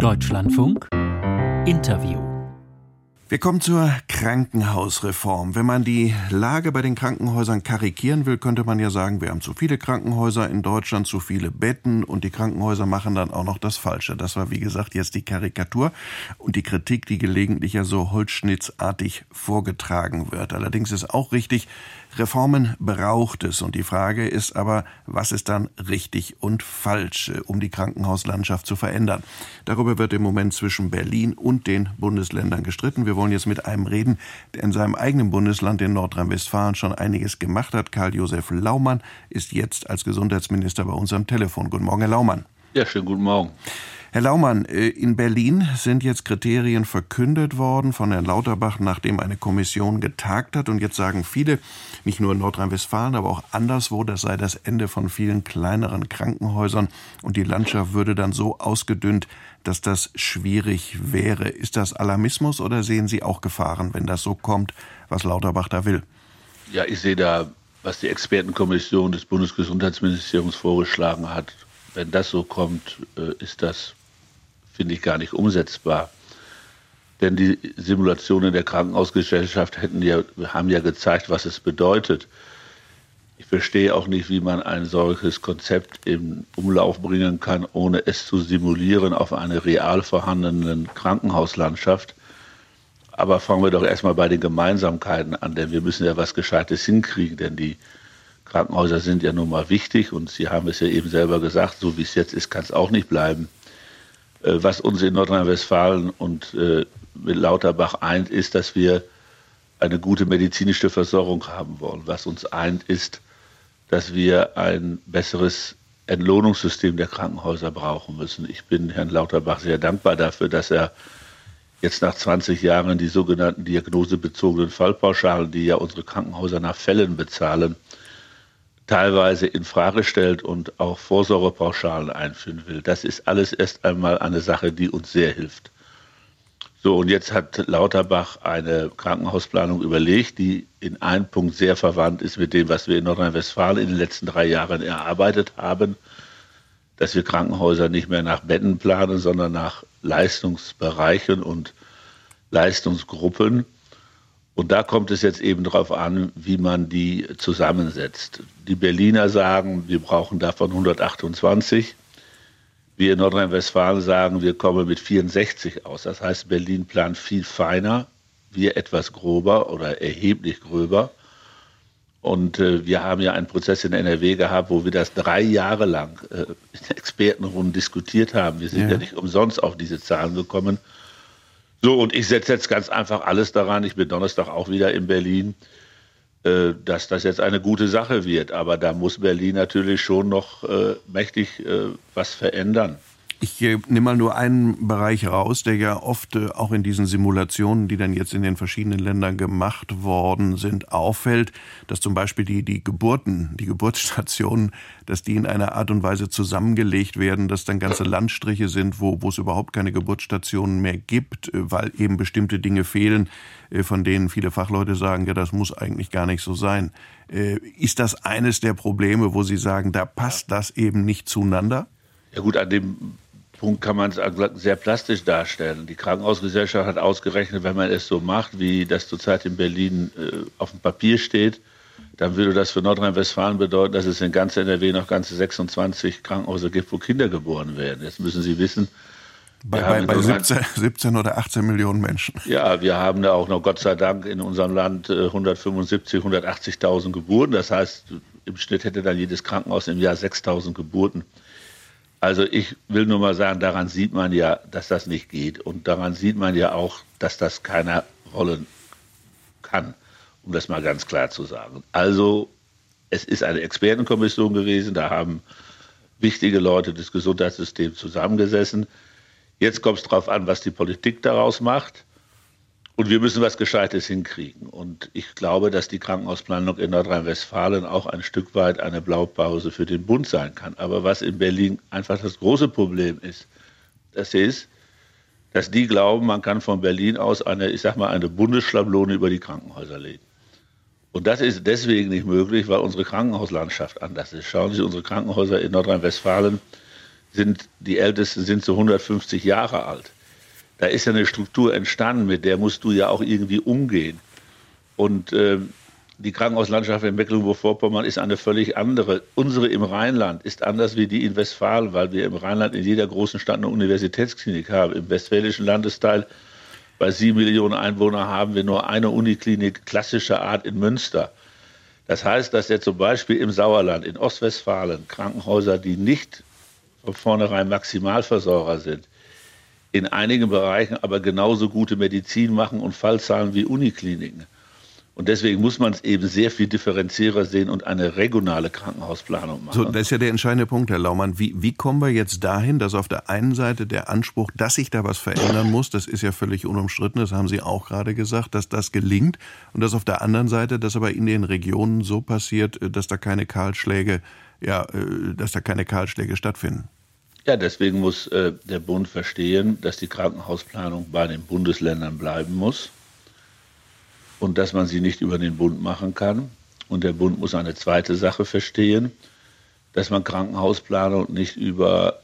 Deutschlandfunk Interview wir kommen zur Krankenhausreform. Wenn man die Lage bei den Krankenhäusern karikieren will, könnte man ja sagen, wir haben zu viele Krankenhäuser in Deutschland, zu viele Betten und die Krankenhäuser machen dann auch noch das Falsche. Das war, wie gesagt, jetzt die Karikatur und die Kritik, die gelegentlich ja so holzschnittsartig vorgetragen wird. Allerdings ist auch richtig, Reformen braucht es. Und die Frage ist aber, was ist dann richtig und falsch, um die Krankenhauslandschaft zu verändern? Darüber wird im Moment zwischen Berlin und den Bundesländern gestritten. Wir wollen jetzt mit einem reden, der in seinem eigenen Bundesland in Nordrhein-Westfalen schon einiges gemacht hat. Karl-Josef Laumann ist jetzt als Gesundheitsminister bei uns am Telefon. Guten Morgen, Herr Laumann. Ja, schönen guten Morgen. Herr Laumann, äh, in Berlin sind jetzt Kriterien verkündet worden von Herrn Lauterbach, nachdem eine Kommission getagt hat. Und jetzt sagen viele, nicht nur in Nordrhein-Westfalen, aber auch anderswo, das sei das Ende von vielen kleineren Krankenhäusern und die Landschaft würde dann so ausgedünnt, dass das schwierig wäre. Ist das Alarmismus oder sehen Sie auch Gefahren, wenn das so kommt, was Lauterbach da will? Ja, ich sehe da, was die Expertenkommission des Bundesgesundheitsministeriums vorgeschlagen hat. Wenn das so kommt, äh, ist das finde ich gar nicht umsetzbar. Denn die Simulationen der Krankenhausgesellschaft hätten ja, haben ja gezeigt, was es bedeutet. Ich verstehe auch nicht, wie man ein solches Konzept im Umlauf bringen kann, ohne es zu simulieren auf einer real vorhandenen Krankenhauslandschaft. Aber fangen wir doch erstmal bei den Gemeinsamkeiten an, denn wir müssen ja was Gescheites hinkriegen, denn die Krankenhäuser sind ja nun mal wichtig und Sie haben es ja eben selber gesagt, so wie es jetzt ist, kann es auch nicht bleiben. Äh, was uns in Nordrhein-Westfalen und äh, mit Lauterbach eint, ist, dass wir eine gute medizinische Versorgung haben wollen. Was uns eint, ist, dass wir ein besseres Entlohnungssystem der Krankenhäuser brauchen müssen. Ich bin Herrn Lauterbach sehr dankbar dafür, dass er jetzt nach 20 Jahren die sogenannten diagnosebezogenen Fallpauschalen, die ja unsere Krankenhäuser nach Fällen bezahlen, teilweise in Frage stellt und auch Vorsorgepauschalen einführen will. Das ist alles erst einmal eine Sache, die uns sehr hilft. So, und jetzt hat Lauterbach eine Krankenhausplanung überlegt, die in einem Punkt sehr verwandt ist mit dem, was wir in Nordrhein-Westfalen in den letzten drei Jahren erarbeitet haben, dass wir Krankenhäuser nicht mehr nach Betten planen, sondern nach Leistungsbereichen und Leistungsgruppen. Und da kommt es jetzt eben darauf an, wie man die zusammensetzt. Die Berliner sagen, wir brauchen davon 128. Wir in Nordrhein-Westfalen sagen, wir kommen mit 64 aus. Das heißt, Berlin plant viel feiner, wir etwas grober oder erheblich gröber. Und äh, wir haben ja einen Prozess in NRW gehabt, wo wir das drei Jahre lang äh, in Expertenrunden diskutiert haben. Wir sind ja. ja nicht umsonst auf diese Zahlen gekommen. So, und ich setze jetzt ganz einfach alles daran. Ich bin Donnerstag auch wieder in Berlin, dass das jetzt eine gute Sache wird. Aber da muss Berlin natürlich schon noch äh, mächtig äh, was verändern. Ich äh, nehme mal nur einen Bereich raus, der ja oft äh, auch in diesen Simulationen, die dann jetzt in den verschiedenen Ländern gemacht worden sind, auffällt, dass zum Beispiel die, die Geburten, die Geburtsstationen, dass die in einer Art und Weise zusammengelegt werden, dass dann ganze Landstriche sind, wo, wo es überhaupt keine Geburtsstationen mehr gibt, äh, weil eben bestimmte Dinge fehlen, von denen viele Fachleute sagen, ja, das muss eigentlich gar nicht so sein. Ist das eines der Probleme, wo Sie sagen, da passt das eben nicht zueinander? Ja gut, an dem Punkt kann man es sehr plastisch darstellen. Die Krankenhausgesellschaft hat ausgerechnet, wenn man es so macht, wie das zurzeit in Berlin äh, auf dem Papier steht, dann würde das für Nordrhein-Westfalen bedeuten, dass es in ganz NRW noch ganze 26 Krankenhäuser gibt, wo Kinder geboren werden. Jetzt müssen Sie wissen, bei, bei, bei 17, 17, oder 18 Millionen Menschen. Ja, wir haben da auch noch Gott sei Dank in unserem Land 175, äh, 180.000 Geburten. Das heißt, im Schnitt hätte dann jedes Krankenhaus im Jahr 6.000 Geburten. Also ich will nur mal sagen, daran sieht man ja, dass das nicht geht. Und daran sieht man ja auch, dass das keiner wollen kann, um das mal ganz klar zu sagen. Also es ist eine Expertenkommission gewesen, da haben wichtige Leute des Gesundheitssystems zusammengesessen. Jetzt kommt es darauf an, was die Politik daraus macht. Und wir müssen was Gescheites hinkriegen. Und ich glaube, dass die Krankenhausplanung in Nordrhein-Westfalen auch ein Stück weit eine Blaupause für den Bund sein kann. Aber was in Berlin einfach das große Problem ist, das ist, dass die glauben, man kann von Berlin aus eine, ich sag mal, eine Bundesschablone über die Krankenhäuser legen. Und das ist deswegen nicht möglich, weil unsere Krankenhauslandschaft anders ist. Schauen Sie unsere Krankenhäuser in Nordrhein-Westfalen sind die Ältesten sind so 150 Jahre alt. Da ist ja eine Struktur entstanden, mit der musst du ja auch irgendwie umgehen. Und äh, die Krankenhauslandschaft in Mecklenburg-Vorpommern ist eine völlig andere. Unsere im Rheinland ist anders wie die in Westfalen, weil wir im Rheinland in jeder großen Stadt eine Universitätsklinik haben. Im westfälischen Landesteil bei sieben Millionen Einwohnern haben wir nur eine Uniklinik klassischer Art in Münster. Das heißt, dass ja zum Beispiel im Sauerland, in Ostwestfalen, Krankenhäuser, die nicht von vornherein Maximalversorger sind, in einigen Bereichen aber genauso gute Medizin machen und Fallzahlen wie Unikliniken. Und deswegen muss man es eben sehr viel differenzierter sehen und eine regionale Krankenhausplanung machen. So, das ist ja der entscheidende Punkt, Herr Laumann. Wie, wie kommen wir jetzt dahin, dass auf der einen Seite der Anspruch, dass sich da was verändern muss, das ist ja völlig unumstritten, das haben Sie auch gerade gesagt, dass das gelingt und dass auf der anderen Seite das aber in den Regionen so passiert, dass da keine Kahlschläge, ja, äh, dass da keine Kahlschläge stattfinden. Ja, deswegen muss äh, der Bund verstehen, dass die Krankenhausplanung bei den Bundesländern bleiben muss und dass man sie nicht über den Bund machen kann. Und der Bund muss eine zweite Sache verstehen, dass man Krankenhausplanung nicht über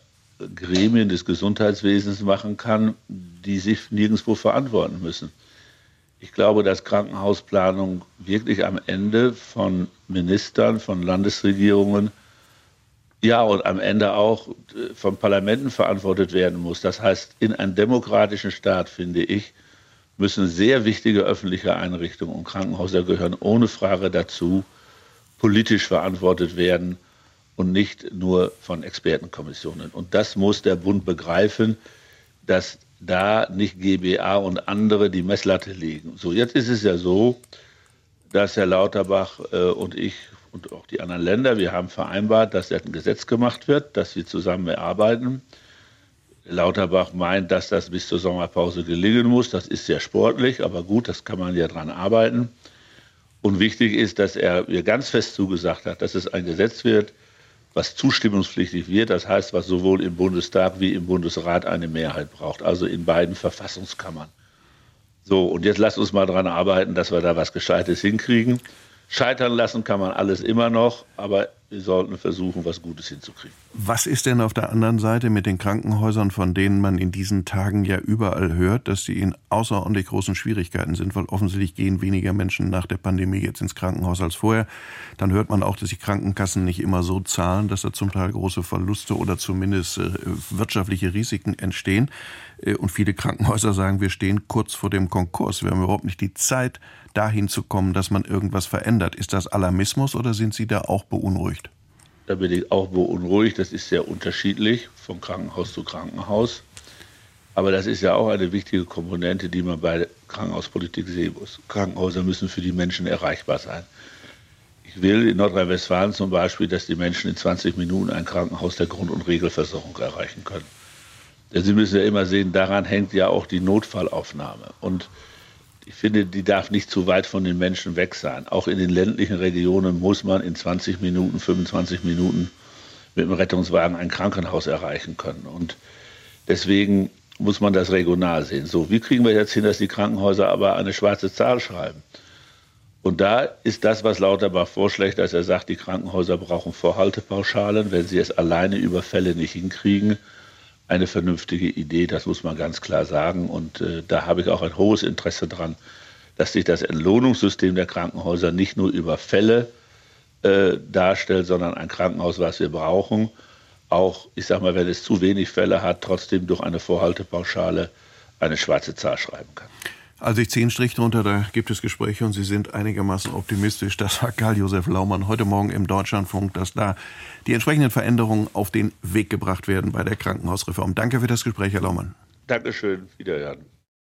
Gremien des Gesundheitswesens machen kann, die sich nirgendwo verantworten müssen. Ich glaube, dass Krankenhausplanung wirklich am Ende von Ministern, von Landesregierungen, ja, und am Ende auch von Parlamenten verantwortet werden muss. Das heißt, in einem demokratischen Staat, finde ich, müssen sehr wichtige öffentliche Einrichtungen und Krankenhäuser gehören ohne Frage dazu, politisch verantwortet werden und nicht nur von Expertenkommissionen. Und das muss der Bund begreifen, dass da nicht GBA und andere die Messlatte legen. So, jetzt ist es ja so, dass Herr Lauterbach äh, und ich und auch die anderen Länder, wir haben vereinbart, dass ein Gesetz gemacht wird, dass wir zusammen erarbeiten. Lauterbach meint, dass das bis zur Sommerpause gelingen muss. Das ist sehr sportlich, aber gut, das kann man ja dran arbeiten. Und wichtig ist, dass er mir ganz fest zugesagt hat, dass es ein Gesetz wird, was zustimmungspflichtig wird. Das heißt, was sowohl im Bundestag wie im Bundesrat eine Mehrheit braucht, also in beiden Verfassungskammern. So, und jetzt lasst uns mal dran arbeiten, dass wir da was Gescheites hinkriegen. Scheitern lassen kann man alles immer noch, aber wir sollten versuchen, was Gutes hinzukriegen. Was ist denn auf der anderen Seite mit den Krankenhäusern, von denen man in diesen Tagen ja überall hört, dass sie in außerordentlich großen Schwierigkeiten sind, weil offensichtlich gehen weniger Menschen nach der Pandemie jetzt ins Krankenhaus als vorher. Dann hört man auch, dass die Krankenkassen nicht immer so zahlen, dass da zum Teil große Verluste oder zumindest äh, wirtschaftliche Risiken entstehen. Äh, und viele Krankenhäuser sagen, wir stehen kurz vor dem Konkurs. Wir haben überhaupt nicht die Zeit, dahin zu kommen, dass man irgendwas verändert. Ist das Alarmismus oder sind Sie da auch beunruhigt? Da bin ich auch beunruhigt. Das ist sehr unterschiedlich von Krankenhaus zu Krankenhaus. Aber das ist ja auch eine wichtige Komponente, die man bei Krankenhauspolitik sehen muss. Krankenhäuser müssen für die Menschen erreichbar sein. Ich will in Nordrhein-Westfalen zum Beispiel, dass die Menschen in 20 Minuten ein Krankenhaus der Grund- und Regelversorgung erreichen können. Denn Sie müssen ja immer sehen, daran hängt ja auch die Notfallaufnahme. Und ich finde, die darf nicht zu weit von den Menschen weg sein. Auch in den ländlichen Regionen muss man in 20 Minuten, 25 Minuten mit dem Rettungswagen ein Krankenhaus erreichen können. Und deswegen muss man das regional sehen. So, wie kriegen wir jetzt hin, dass die Krankenhäuser aber eine schwarze Zahl schreiben? Und da ist das, was Lauterbach vorschlägt, dass er sagt, die Krankenhäuser brauchen Vorhaltepauschalen, wenn sie es alleine über Fälle nicht hinkriegen, eine vernünftige Idee, das muss man ganz klar sagen. Und äh, da habe ich auch ein hohes Interesse daran, dass sich das Entlohnungssystem der Krankenhäuser nicht nur über Fälle äh, darstellt, sondern ein Krankenhaus, was wir brauchen, auch, ich sage mal, wenn es zu wenig Fälle hat, trotzdem durch eine Vorhaltepauschale eine schwarze Zahl schreiben kann. Also ich einen Strich drunter, da gibt es Gespräche und Sie sind einigermaßen optimistisch. Das sagt Karl-Josef Laumann heute Morgen im Deutschlandfunk, dass da die entsprechenden Veränderungen auf den Weg gebracht werden bei der Krankenhausreform. Danke für das Gespräch, Herr Laumann. Dankeschön, wiederhören.